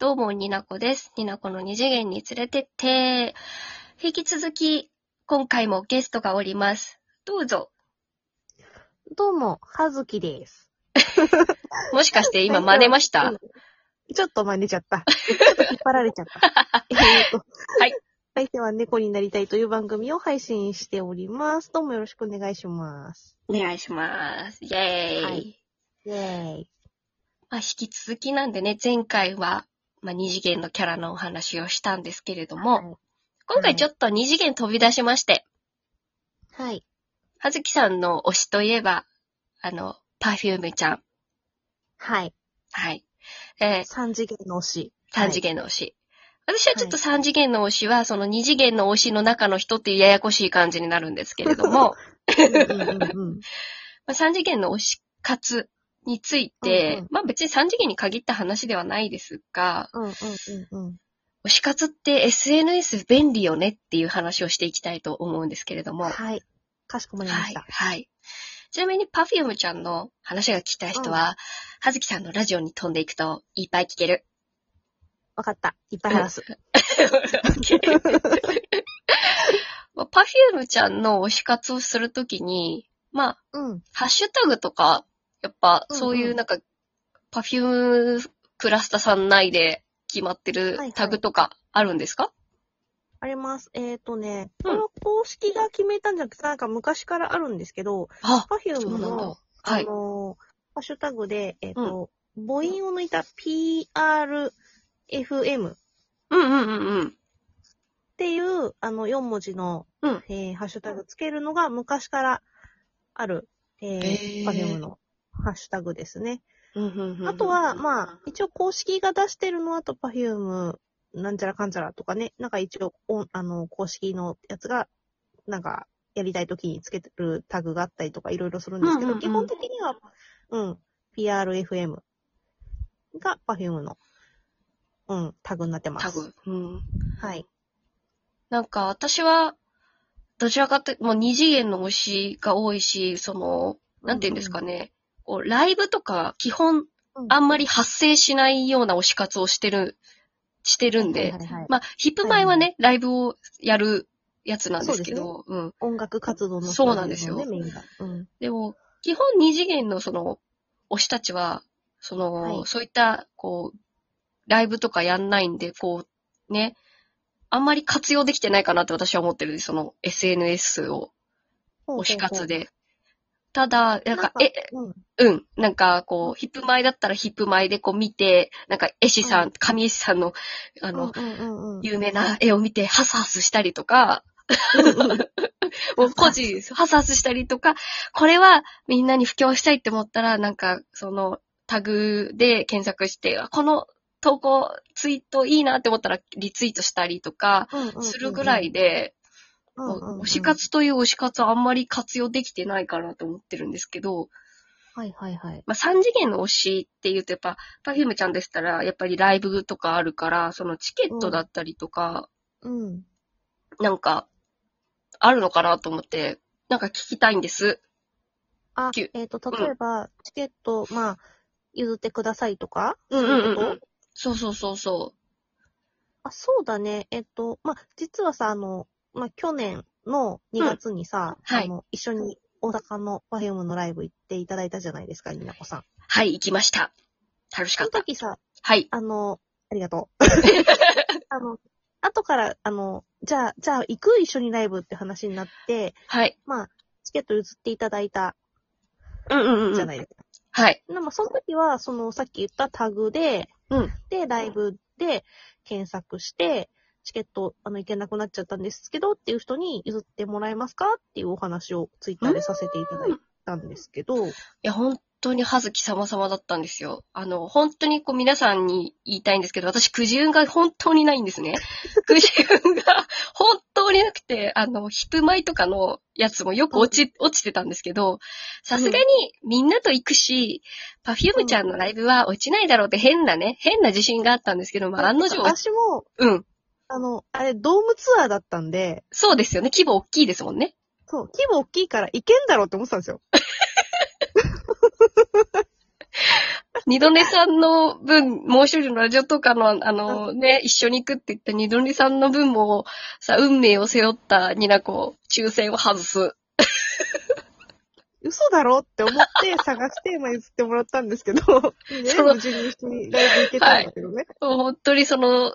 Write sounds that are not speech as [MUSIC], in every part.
どうも、になこです。になこの二次元に連れてって、引き続き、今回もゲストがおります。どうぞ。どうも、はずきです。[LAUGHS] もしかして今真似ました？うんちょっと真似ちゃった。ちょっと引っ張られちゃった。[LAUGHS] えーとはい。相手は猫になりたいという番組を配信しております。どうもよろしくお願いします。お願いします。イェーイ。はいイェーイ。まあ、引き続きなんでね、前回は、まあ、二次元のキャラのお話をしたんですけれども、今回ちょっと二次元飛び出しまして、はい。はずきさんの推しといえば、あの、パフュームちゃん。はい。はい。えー三次元の推し。三次元の推し。私はちょっと三次元の推しは、その二次元の推しの中の人っていうややこしい感じになるんですけれども、三次元の推し活について、うんうんまあ別に三次元に限った話ではないですが、うんうんうんうん。推し活って SNS 便利よねっていう話をしていきたいと思うんですけれども、はい。かしこまりまはいした。。はい。ちなみに Perfume ちゃんの話が聞きたい人は、はずきさんのラジオに飛んでいくといっぱい聞ける。わかった。いっぱい話す。[LAUGHS] [LAUGHS] まあ Perfume ちゃんの推し活をするときに、まあ、うん。ハッシュタグとか、やっぱうんうん。そういうなんか、Perfume クラスタさん内で決まってるはいはい。タグとかあるんですか、あります。えっ、とね、うん。これは公式が決めたんじゃなくて、なんか昔からあるんですけど、あ、パフューそうなんだ。ムの、。はい。あのーハッシュタグで、えっ、と、母音を抜いた PRFM っうんうんうんうん。ていう、あの、4文字の、うん。えーハッシュタグつけるのが昔からある、えへーー、 Perfume のハッシュタグですね。うんうんうんうんあとは、まあ、一応公式が出してるのはと、 Perfume、なんちゃらかんちゃらとかね、なんか一応、おあの、公式のやつが、なんか、やりたい時につけてるタグがあったりとかいろいろするんですけど、うんうんうん基本的には、うん、PRFM が Perfume の、うん、タグになってます。タグ。うん。はい。なんか私は、どちらかって、もう二次元の推しが多いし、その、なんて言うんですかね。こう、ライブとか、基本、あんまり発生しないような推し活をしてる、してるんで、はいはいはいまあ、ヒップ前はね、ライブをやるやつなんですけそうど、うん。音楽活動の人そうなんですよ。うん。でも、基本二次元のその、推したちは、その、はいそういった、こう、ライブとかやんないんで、こう、ね、あんまり活用できてないかなって私は思ってるんです。その SNS を、推し活で。ただ、なんか、え、ほうん。なんか、こう、ヒップ前だったらヒップ前でこう見て、なんか、絵師さうんん、神絵師さんの、あうん。の。有名な絵を見て、ハスハスしたりとか、[LAUGHS] もう個人、ハスハスしたりとか、これはみんなに布教したいって思ったら、なんか、その、タグで検索して、あこの投稿、ツイートいいなって思ったらリツイートしたりとか、するぐらいで、うんうんうん推し活という推し活はあんまり活用できてないかなと思ってるんですけど、はいはいはい。まあ、三次元の推しって言うとやっぱ、パフュームちゃんでしたら、やっぱりライブとかあるから、そのチケットだったりとか、うん。なんか、あるのかなと思って、なんか聞きたいんです。あきゅ、えっ、と、例えば、チケット、まあ、譲ってくださいとかうんそういうこと？そうそうそうそあ、そうだね。えっと、まあ、実はさ、あの、まあ、去年の2月にさ、うんはいあの、一緒に大阪のパフュームのライブ行っていただいたじゃないですか、になこさん。う。はい、行きました。楽しそかった。の時さ、はい。あの、ありがとう。[LAUGHS] あの、後から、あの、じゃあ、じゃあ行く一緒にライブって話になって、はい。まあ、チケット譲っていただいたうんうんうん。じゃないですか。はい。でまあ、その時は、その、さっき言ったタグで、うん。で、ライブで検索して、チケット、あの、行けなくなっちゃったんですけど、っていう人に譲ってもらえますかっていうお話をツイッターでさせていただいたんですけど、いや、本当にはずき様々だったんですよ。あの、本当にこう皆さんに言いたいんですけど、私、くじ運が本当にないんですね。くじ運が本当になくて、あの、ヒップマイとかのやつもよく落ち、落ちてたんですけど、さすがにみんなと行くし、パフュームちゃんのライブは落ちないだろうって変なね、変な自信があったんですけど、まあ、案の定、私も、うん。あの、あれ、ドームツアーだったんで、そうですよね。規模大きいですもんね。そう、規模大きいから行けんだろうって思ってたんですよ。[LAUGHS] 二度寝さんの分、もう一人のラジオとかの、あのね、一緒に行くって言った二度寝さんの分も、さ、運命を背負ったニナコ、抽選を外す。嘘だろって思って探して、まあ譲ってもらったんですけど、[LAUGHS] ね、その無事に一緒にライブ行けたんだけどね。もう本当にその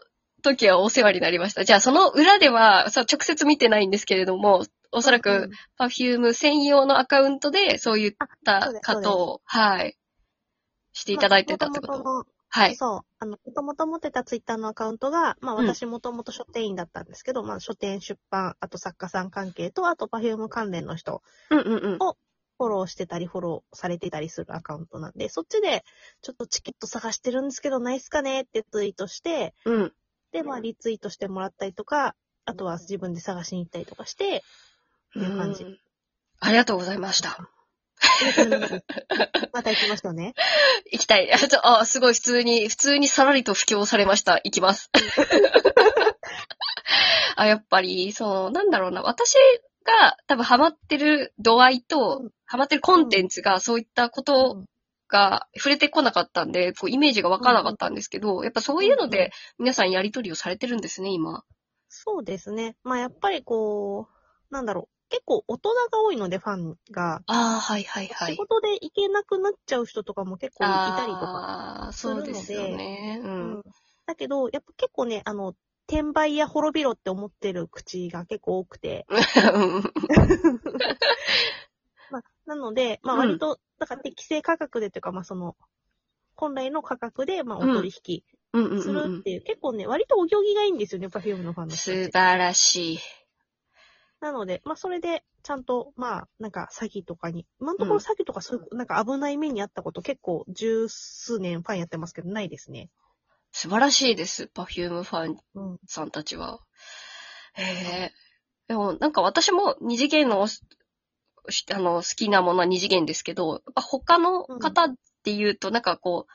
時はお世話になりました。じゃあその裏では、さ、直接見てないんですけれども、おそらく、うんパフューム専用のアカウントで、そういった方を、はい、していただいてたってこと。まあはい。そう。あの、もともと持ってたツイッターのアカウントが、まあうん私もともと書店員だったんですけど、まあ書店出版、あと作家さん関係と、あとパフューム関連の人、うんうんうん。フォローしてたり、フォローされてたりするアカウントなんで、そっちで、ちょっとチケット探してるんですけど、ないっすかねってツイートして、うん。で、まあリツイートしてもらったりとか、あとは自分で探しに行ったりとかして、っていう感じうんありがとうございました。また行きましたね。[LAUGHS] 行きたい。あ、ちょあすごい普通に、普通にさらりと布教されました。行きます。[LAUGHS] あ、やっぱり、その、なんだろうな。私が多分ハマってる度合いと、うんハマってるコンテンツがそういったことが触れてこなかったんで、こうイメージがわからなかったんですけど、やっぱそういうので皆さんやりとりをされてるんですね、今。そうですね。まあやっぱりこう、なんだろう。結構大人が多いので、ファンが。ああ、はいはいはい。仕事で行けなくなっちゃう人とかも結構いたりとか。ああ、そうですよね。う。うんんだけど、やっぱ結構ね、あの、転売や滅びろって思ってる口が結構多くて。[LAUGHS] まあ、なので、まあうん割と、だから適正価格でというか、まあその、本来の価格で、まあお取引うんうんすうんうんるっていう、結構ね、割とお行儀がいいんですよね、パフュームのファンの人素晴らしい。なので、まあそれで、ちゃんと、まあ、なんか詐欺とかに、今のところ詐欺とかそういう、なんか危ない目にあったこと結構十数年ファンやってますけど、ないですね。素晴らしいです。パフュームファンうん。さんたちは。へえ。でも、なんか私も二次元の、しあの、好きなものは二次元ですけど、他の方っていうと、なんかこう、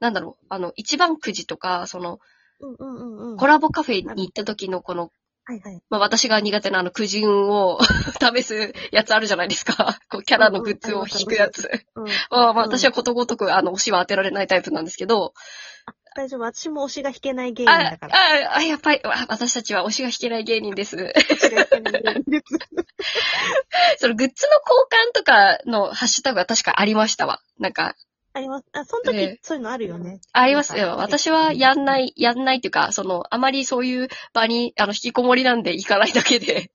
なんだろう、あの、一番くじとか、その、うんうんうんうん。コラボカフェに行った時のこの、はいはい。まあ私が苦手なあのくじ運を [LAUGHS] 試すやつあるじゃないですか。こうキャラのグッズを引くやつ。うん。まあまあうん私はことごとくあの推しは当てられないタイプなんですけど、大丈夫。私も推しが引けない芸人あ、だから。あ、あ、やっぱり、わ私たちは推しが引けない芸人です。推しが引けない芸人です。[LAUGHS] そのグッズの交換とかのハッシュタグは確かありましたわ。なんか、あります。あ、その時、ええそういうのあるよね。ありますよ。私はやんない、やんないっていうか、その、あまりそういう場に、あの、引きこもりなんで行かないだけで、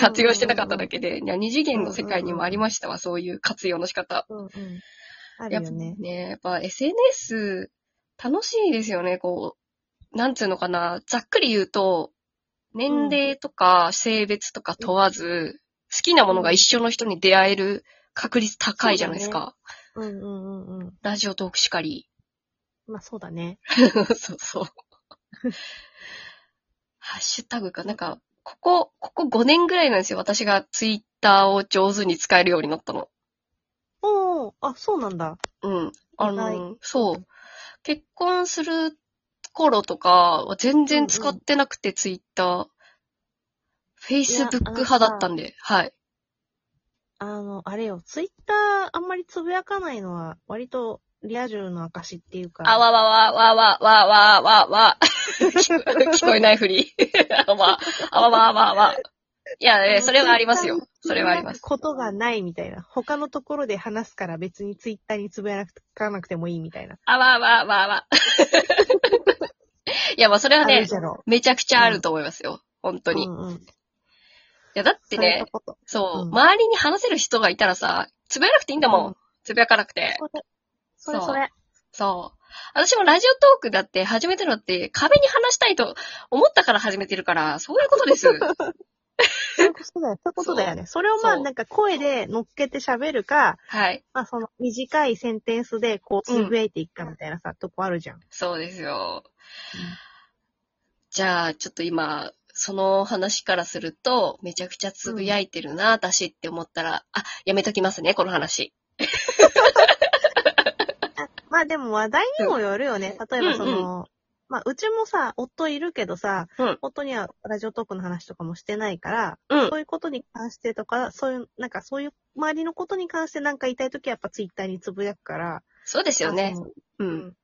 活用してなかっただけで、二次元の世界にもありましたわ、そういう活用の仕方。うんうん。あるやっぱよね。ね、やっぱ SNS、楽しいですよね、こう、なんつうのかな、ざっくり言うと、年齢とか性別とか問わず、好きなものが一緒の人に出会える確率高いじゃないですか。うんうんうんうん。ラジオトークしかり。まあそうだね。[LAUGHS] そうそう。ハッシュタグか、なんか、ここ、ここ5年ぐらいなんですよ。私がツイッターを上手に使えるようになったの。おー、あ、そうなんだ。うん。あの、そう。結婚する頃とかは全然使ってなくて、ツイッター。フェイスブック派だったんで、はい。あの、あれよ、ツイッターあんまりつぶやかないのは、割とリア充の証っていうか。あわわわわわわわわわ。[LAUGHS] 聞こ聞こえないふり。[LAUGHS] あわ、あわわわわ。いや、えそれはありますよ。それはあります。ことがないみたいな。他のところで話すから別にツイッターにつぶやかなくてもいいみたいな。あわわわわ。[LAUGHS] いや、まあそれはね。めちゃくちゃあると思いますよ。本当に。いうんうん。や、だってね。そう、うん周りに話せる人がいたらさ、つぶやかなくていいんだもん。うんつぶやかなくて。それ、それ。そう。私もラジオトークだって始めたのって壁に話したいと思ったから始めてるから、そういうことです。[LAUGHS] そういうことだよ。そういうことだよね。それをまあそうなんか声で乗っけて喋るか、はい。まあその短いセンテンスでこうつぶやいていくかみたいなさ、とこあるじゃん。そうですよ。じゃあ、ちょっと今、その話からすると、めちゃくちゃつぶやいてるな、私って思ったら、あ、やめときますね、この話。[LAUGHS] あまあでも話題にもよるよね。例えばその、うんまあうちもさ、夫いるけどさ、うん夫にはラジオトークの話とかもしてないから、うんそういうことに関してとか、そういう、なんかそういう周りのことに関してなんか言いたいときはやっぱツイッターにつぶやくから、そうですよねあ。のう。うんん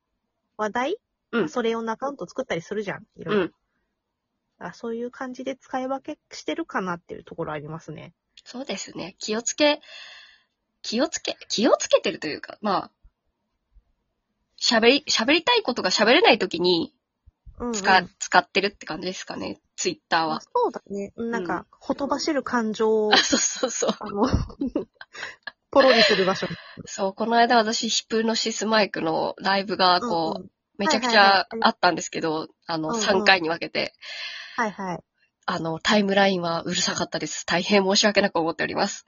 話題、うんそれ用のアカウント作ったりするじゃん。いろいろ。うん。あそういう感じで使い分けしてるかなっていうところありますね。そうですね。気をつけ、気をつけ、気をつけてるというか、まあ、喋り、喋りたいことが喋れないときにうん、うん。使、使ってるって感じですかね？ツイッターは。そうだね。なんか、ほとばしる感情をあ、、そうそうそう。あの、[LAUGHS] ポロリする場所。そう、この間私、ヒプノシスマイクのライブが、こう、うんうんめちゃくちはいはいはゃいあったんですけど、あの、うんうん3回に分けて、はいはい。あの、タイムラインはうるさかったです。大変申し訳なく思っております。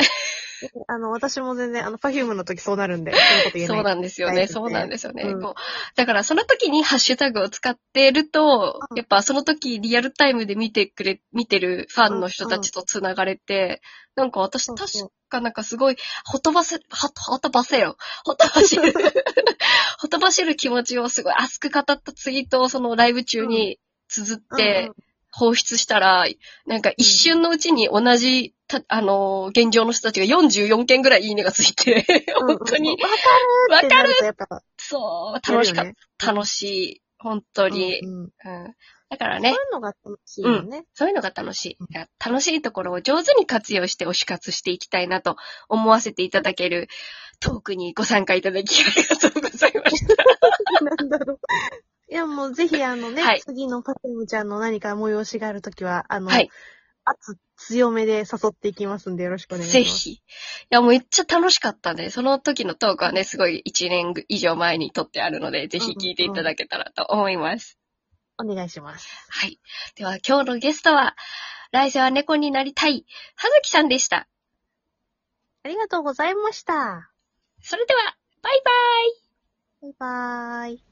あの、私も全然、あの、パフュームの時そうなるんで、そういうこと言えない。そうなんですよね。そうなんですよね。うんこうだから、その時にハッシュタグを使ってると、うんやっぱその時リアルタイムで見てくれ、見てるファンの人たちと繋がれて、なんか私確かなんかすごい、ほとばせ、は、ほとばせよ。ほとばしる。[LAUGHS] ほとばしる気持ちをすごい熱く語ったツイートをそのライブ中に綴って、うん放出したら、なんか一瞬のうちに同じ、たあのー現状の人たちが44件ぐらいいいねがついて、うんうん本当に、わかるってなるとやっぱ、そう、楽しかっやるよねた。楽しい。本当に。うんうんうん。だからそういね、うのが楽しいよね。そういうのが楽しい。楽しいところを上手に活用して推し活していきたいなと思わせていただけるトークにご参加いただきありがとうございました。[LAUGHS] なんだろう。いや、もうぜひあのね、はい次のパテムちゃんの何か催しがあるときは、あの、はい圧強めで誘っていきますんでよろしくお願いします。ぜ。ひ。いや、もうめっちゃ楽しかったんで、その時のトークはね、すごい1年以上前に撮ってあるので、ぜひ聞いていただけたらと思います。お願いします。はい。では、今日のゲストは、来世は猫になりたい、はずきさんでした。ありがとうございました。それでは、バイバイバイバーイ。